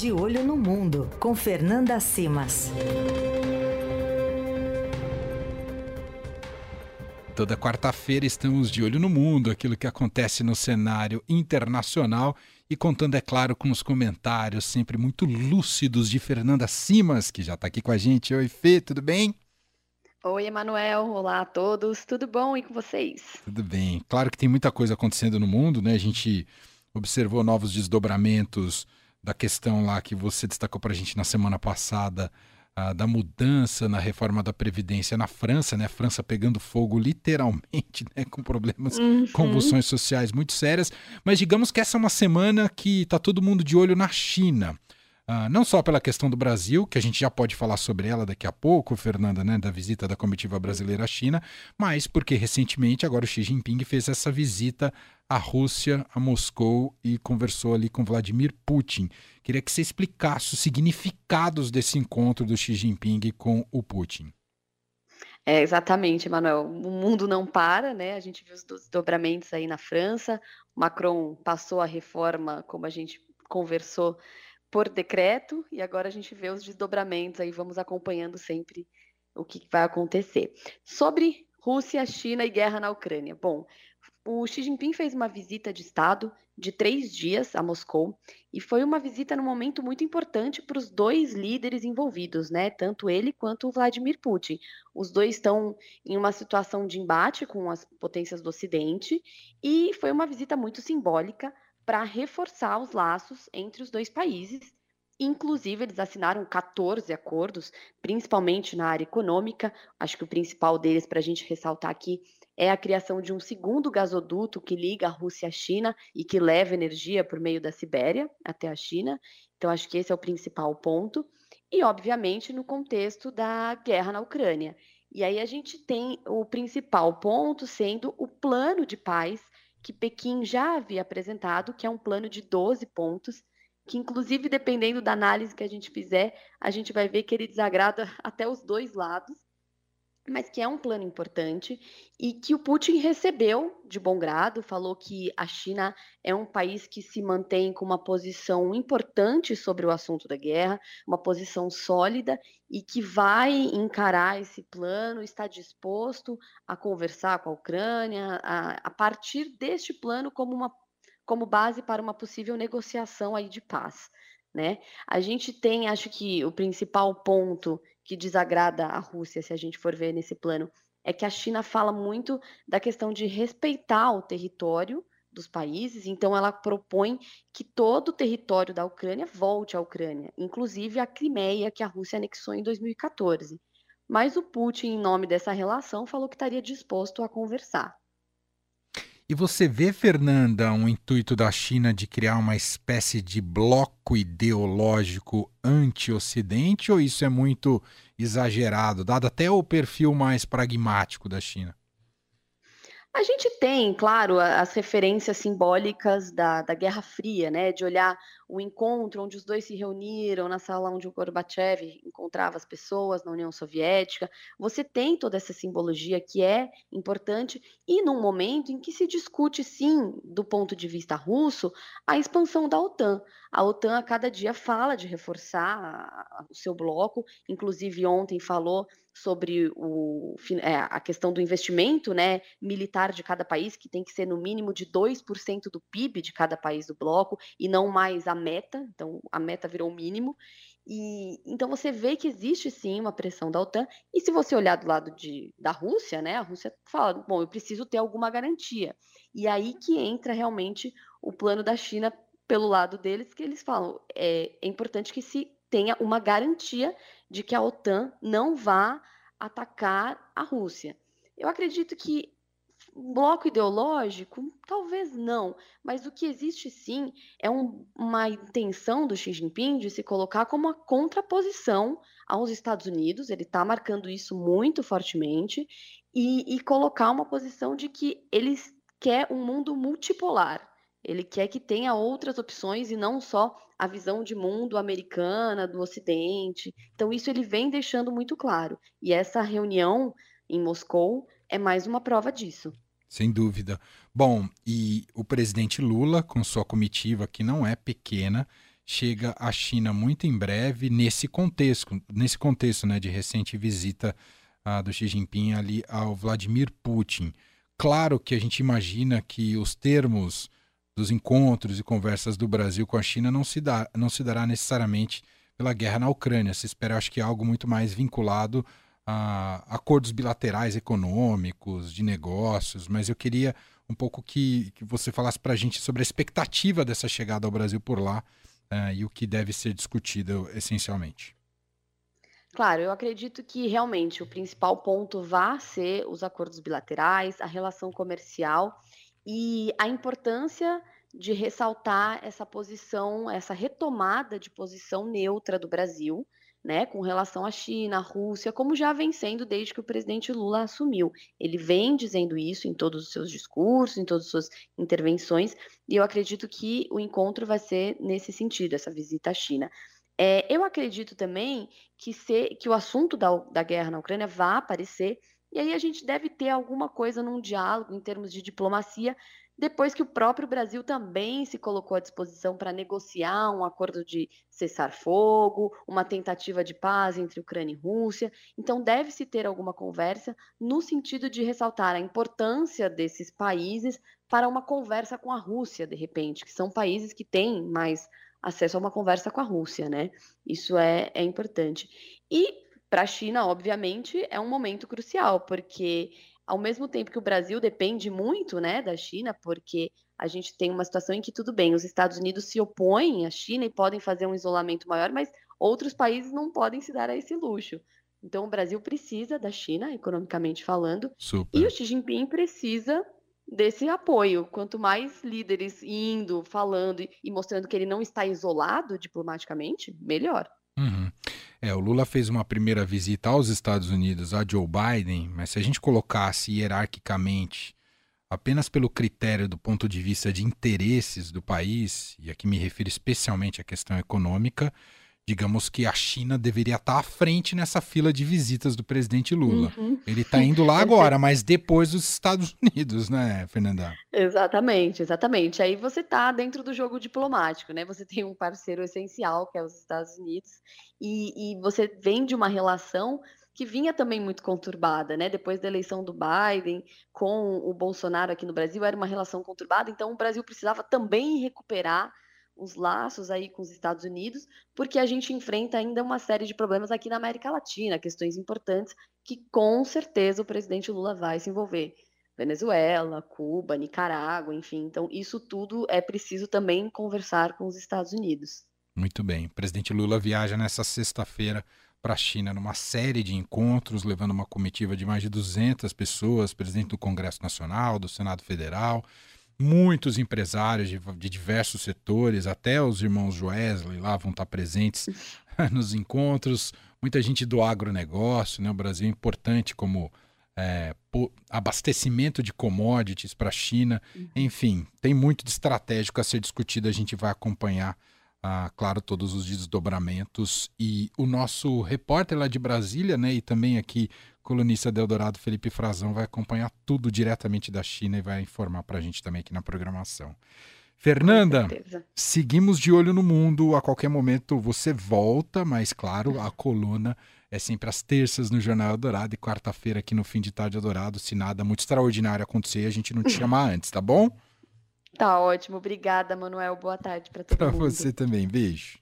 De Olho no Mundo, com Fernanda Simas. Toda quarta-feira estamos de olho no mundo, aquilo que acontece no cenário internacional e contando, é claro, com os comentários sempre muito lúcidos de Fernanda Simas, que já está aqui com a gente. Oi, Fê, tudo bem? Oi, Emanuel. Olá a todos. Tudo bom e com vocês? Tudo bem. Claro que tem muita coisa acontecendo no mundo, né? A gente observou novos desdobramentos da questão lá que você destacou para a gente na semana passada da mudança na reforma da Previdência na França, né? França pegando fogo literalmente, né? Com problemas, uhum. convulsões sociais muito sérias. Mas digamos que essa é uma semana que está todo mundo de olho na China. Uh, não só pela questão do Brasil, que a gente já pode falar sobre ela daqui a pouco, Fernanda, né, da visita da comitiva brasileira à China, mas porque recentemente agora o Xi Jinping fez essa visita à Rússia, a Moscou e conversou ali com Vladimir Putin. Queria que você explicasse os significados desse encontro do Xi Jinping com o Putin. É, exatamente, Manuel. O mundo não para, né? A gente viu os desdobramentos aí na França. Macron passou a reforma, como a gente conversou, por decreto, e agora a gente vê os desdobramentos aí, vamos acompanhando sempre o que vai acontecer. Sobre Rússia, China e guerra na Ucrânia. Bom, o Xi Jinping fez uma visita de Estado de três dias a Moscou e foi uma visita num momento muito importante para os dois líderes envolvidos, né? Tanto ele quanto o Vladimir Putin. Os dois estão em uma situação de embate com as potências do Ocidente e foi uma visita muito simbólica para reforçar os laços entre os dois países. Inclusive, eles assinaram 14 acordos, principalmente na área econômica. Acho que o principal deles, para a gente ressaltar aqui, é a criação de um segundo gasoduto que liga a Rússia à China e que leva energia por meio da Sibéria até a China. Então, acho que esse é o principal ponto. E, obviamente, no contexto da guerra na Ucrânia. E aí a gente tem o principal ponto sendo o plano de paz que Pequim já havia apresentado, que é um plano de 12 pontos, que inclusive dependendo da análise que a gente fizer, a gente vai ver que ele desagrada até os dois lados, mas que é um plano importante e que o Putin recebeu de bom grado, falou que a China é um país que se mantém com uma posição importante sobre o assunto da guerra, uma posição sólida e que vai encarar esse plano, está disposto a conversar com a Ucrânia, a, a partir deste plano como uma como base para uma possível negociação aí de paz. Né? A gente tem, acho que o principal ponto que desagrada a Rússia, se a gente for ver nesse plano, é que a China fala muito da questão de respeitar o território dos países, então ela propõe que todo o território da Ucrânia volte à Ucrânia, inclusive a Crimeia, que a Rússia anexou em 2014. Mas o Putin, em nome dessa relação, falou que estaria disposto a conversar. E você vê, Fernanda, um intuito da China de criar uma espécie de bloco ideológico anti-Ocidente ou isso é muito exagerado, dado até o perfil mais pragmático da China? A gente tem, claro, as referências simbólicas da, da Guerra Fria, né? De olhar o encontro onde os dois se reuniram na sala onde o Gorbachev encontrava as pessoas na União Soviética. Você tem toda essa simbologia que é importante e num momento em que se discute, sim, do ponto de vista russo, a expansão da OTAN. A OTAN a cada dia fala de reforçar o seu bloco, inclusive ontem falou sobre o, é, a questão do investimento né, militar de cada país, que tem que ser no mínimo de 2% do PIB de cada país do bloco, e não mais a meta, então a meta virou o mínimo. E então você vê que existe sim uma pressão da OTAN, e se você olhar do lado de, da Rússia, né, a Rússia fala, bom, eu preciso ter alguma garantia. E aí que entra realmente o plano da China pelo lado deles, que eles falam, é, é importante que se tenha uma garantia de que a OTAN não vá atacar a Rússia. Eu acredito que bloco ideológico, talvez não, mas o que existe sim é um, uma intenção do Xi Jinping de se colocar como uma contraposição aos Estados Unidos, ele está marcando isso muito fortemente, e, e colocar uma posição de que ele quer um mundo multipolar. Ele quer que tenha outras opções e não só a visão de mundo americana, do Ocidente. Então, isso ele vem deixando muito claro. E essa reunião em Moscou é mais uma prova disso. Sem dúvida. Bom, e o presidente Lula, com sua comitiva, que não é pequena, chega à China muito em breve nesse contexto, nesse contexto, né, de recente visita uh, do Xi Jinping ali ao Vladimir Putin. Claro que a gente imagina que os termos dos encontros e conversas do Brasil com a China não se, dá, não se dará necessariamente pela guerra na Ucrânia. Se espera, acho que, algo muito mais vinculado a acordos bilaterais econômicos, de negócios, mas eu queria um pouco que, que você falasse para a gente sobre a expectativa dessa chegada ao Brasil por lá uh, e o que deve ser discutido essencialmente. Claro, eu acredito que realmente o principal ponto vai ser os acordos bilaterais, a relação comercial e a importância de ressaltar essa posição, essa retomada de posição neutra do Brasil, né, com relação à China, à Rússia, como já vem sendo desde que o presidente Lula assumiu. Ele vem dizendo isso em todos os seus discursos, em todas as suas intervenções, e eu acredito que o encontro vai ser nesse sentido, essa visita à China. É, eu acredito também que, se, que o assunto da, da guerra na Ucrânia vai aparecer, e aí a gente deve ter alguma coisa num diálogo em termos de diplomacia depois que o próprio Brasil também se colocou à disposição para negociar um acordo de cessar-fogo, uma tentativa de paz entre Ucrânia e Rússia. Então, deve-se ter alguma conversa no sentido de ressaltar a importância desses países para uma conversa com a Rússia, de repente, que são países que têm mais acesso a uma conversa com a Rússia, né? Isso é, é importante. E para a China, obviamente, é um momento crucial, porque ao mesmo tempo que o Brasil depende muito né, da China, porque a gente tem uma situação em que tudo bem, os Estados Unidos se opõem à China e podem fazer um isolamento maior, mas outros países não podem se dar a esse luxo. Então o Brasil precisa da China, economicamente falando, Super. e o Xi Jinping precisa desse apoio. Quanto mais líderes indo, falando e mostrando que ele não está isolado diplomaticamente, melhor. Uhum. É, o Lula fez uma primeira visita aos Estados Unidos a Joe Biden, mas se a gente colocasse hierarquicamente apenas pelo critério do ponto de vista de interesses do país, e aqui me refiro especialmente à questão econômica, digamos que a China deveria estar à frente nessa fila de visitas do presidente Lula. Uhum. Ele está indo lá agora, mas depois dos Estados Unidos, né, Fernanda? Exatamente, exatamente. Aí você está dentro do jogo diplomático, né? Você tem um parceiro essencial, que é os Estados Unidos, e, e você vem de uma relação que vinha também muito conturbada, né? Depois da eleição do Biden com o Bolsonaro aqui no Brasil, era uma relação conturbada, então o Brasil precisava também recuperar os laços aí com os Estados Unidos, porque a gente enfrenta ainda uma série de problemas aqui na América Latina, questões importantes que com certeza o presidente Lula vai se envolver. Venezuela, Cuba, Nicarágua, enfim. Então, isso tudo é preciso também conversar com os Estados Unidos. Muito bem. O presidente Lula viaja nessa sexta-feira para a China numa série de encontros, levando uma comitiva de mais de 200 pessoas, presidente do Congresso Nacional, do Senado Federal, muitos empresários de, de, diversos setores, até os irmãos Wesley lá vão estar presentes nos encontros, muita gente do agronegócio, né? O Brasil é importante como é, abastecimento de commodities para a China, uhum. enfim, tem muito de estratégico a ser discutido, a gente vai acompanhar ah, claro, todos os desdobramentos. E o nosso repórter lá de Brasília, né, e também aqui colunista do Eldorado, Felipe Frazão, vai acompanhar tudo diretamente da China e vai informar para a gente também aqui na programação. Fernanda, seguimos de olho no mundo. A qualquer momento você volta, mas claro, a coluna é sempre às terças no Jornal Eldorado e quarta-feira aqui no Fim de Tarde Eldorado. Se nada muito extraordinário acontecer, a gente não te chamar antes, tá bom? Tá ótimo. Obrigada, Manuel. Boa tarde para todo pra mundo. Para você também. Beijo.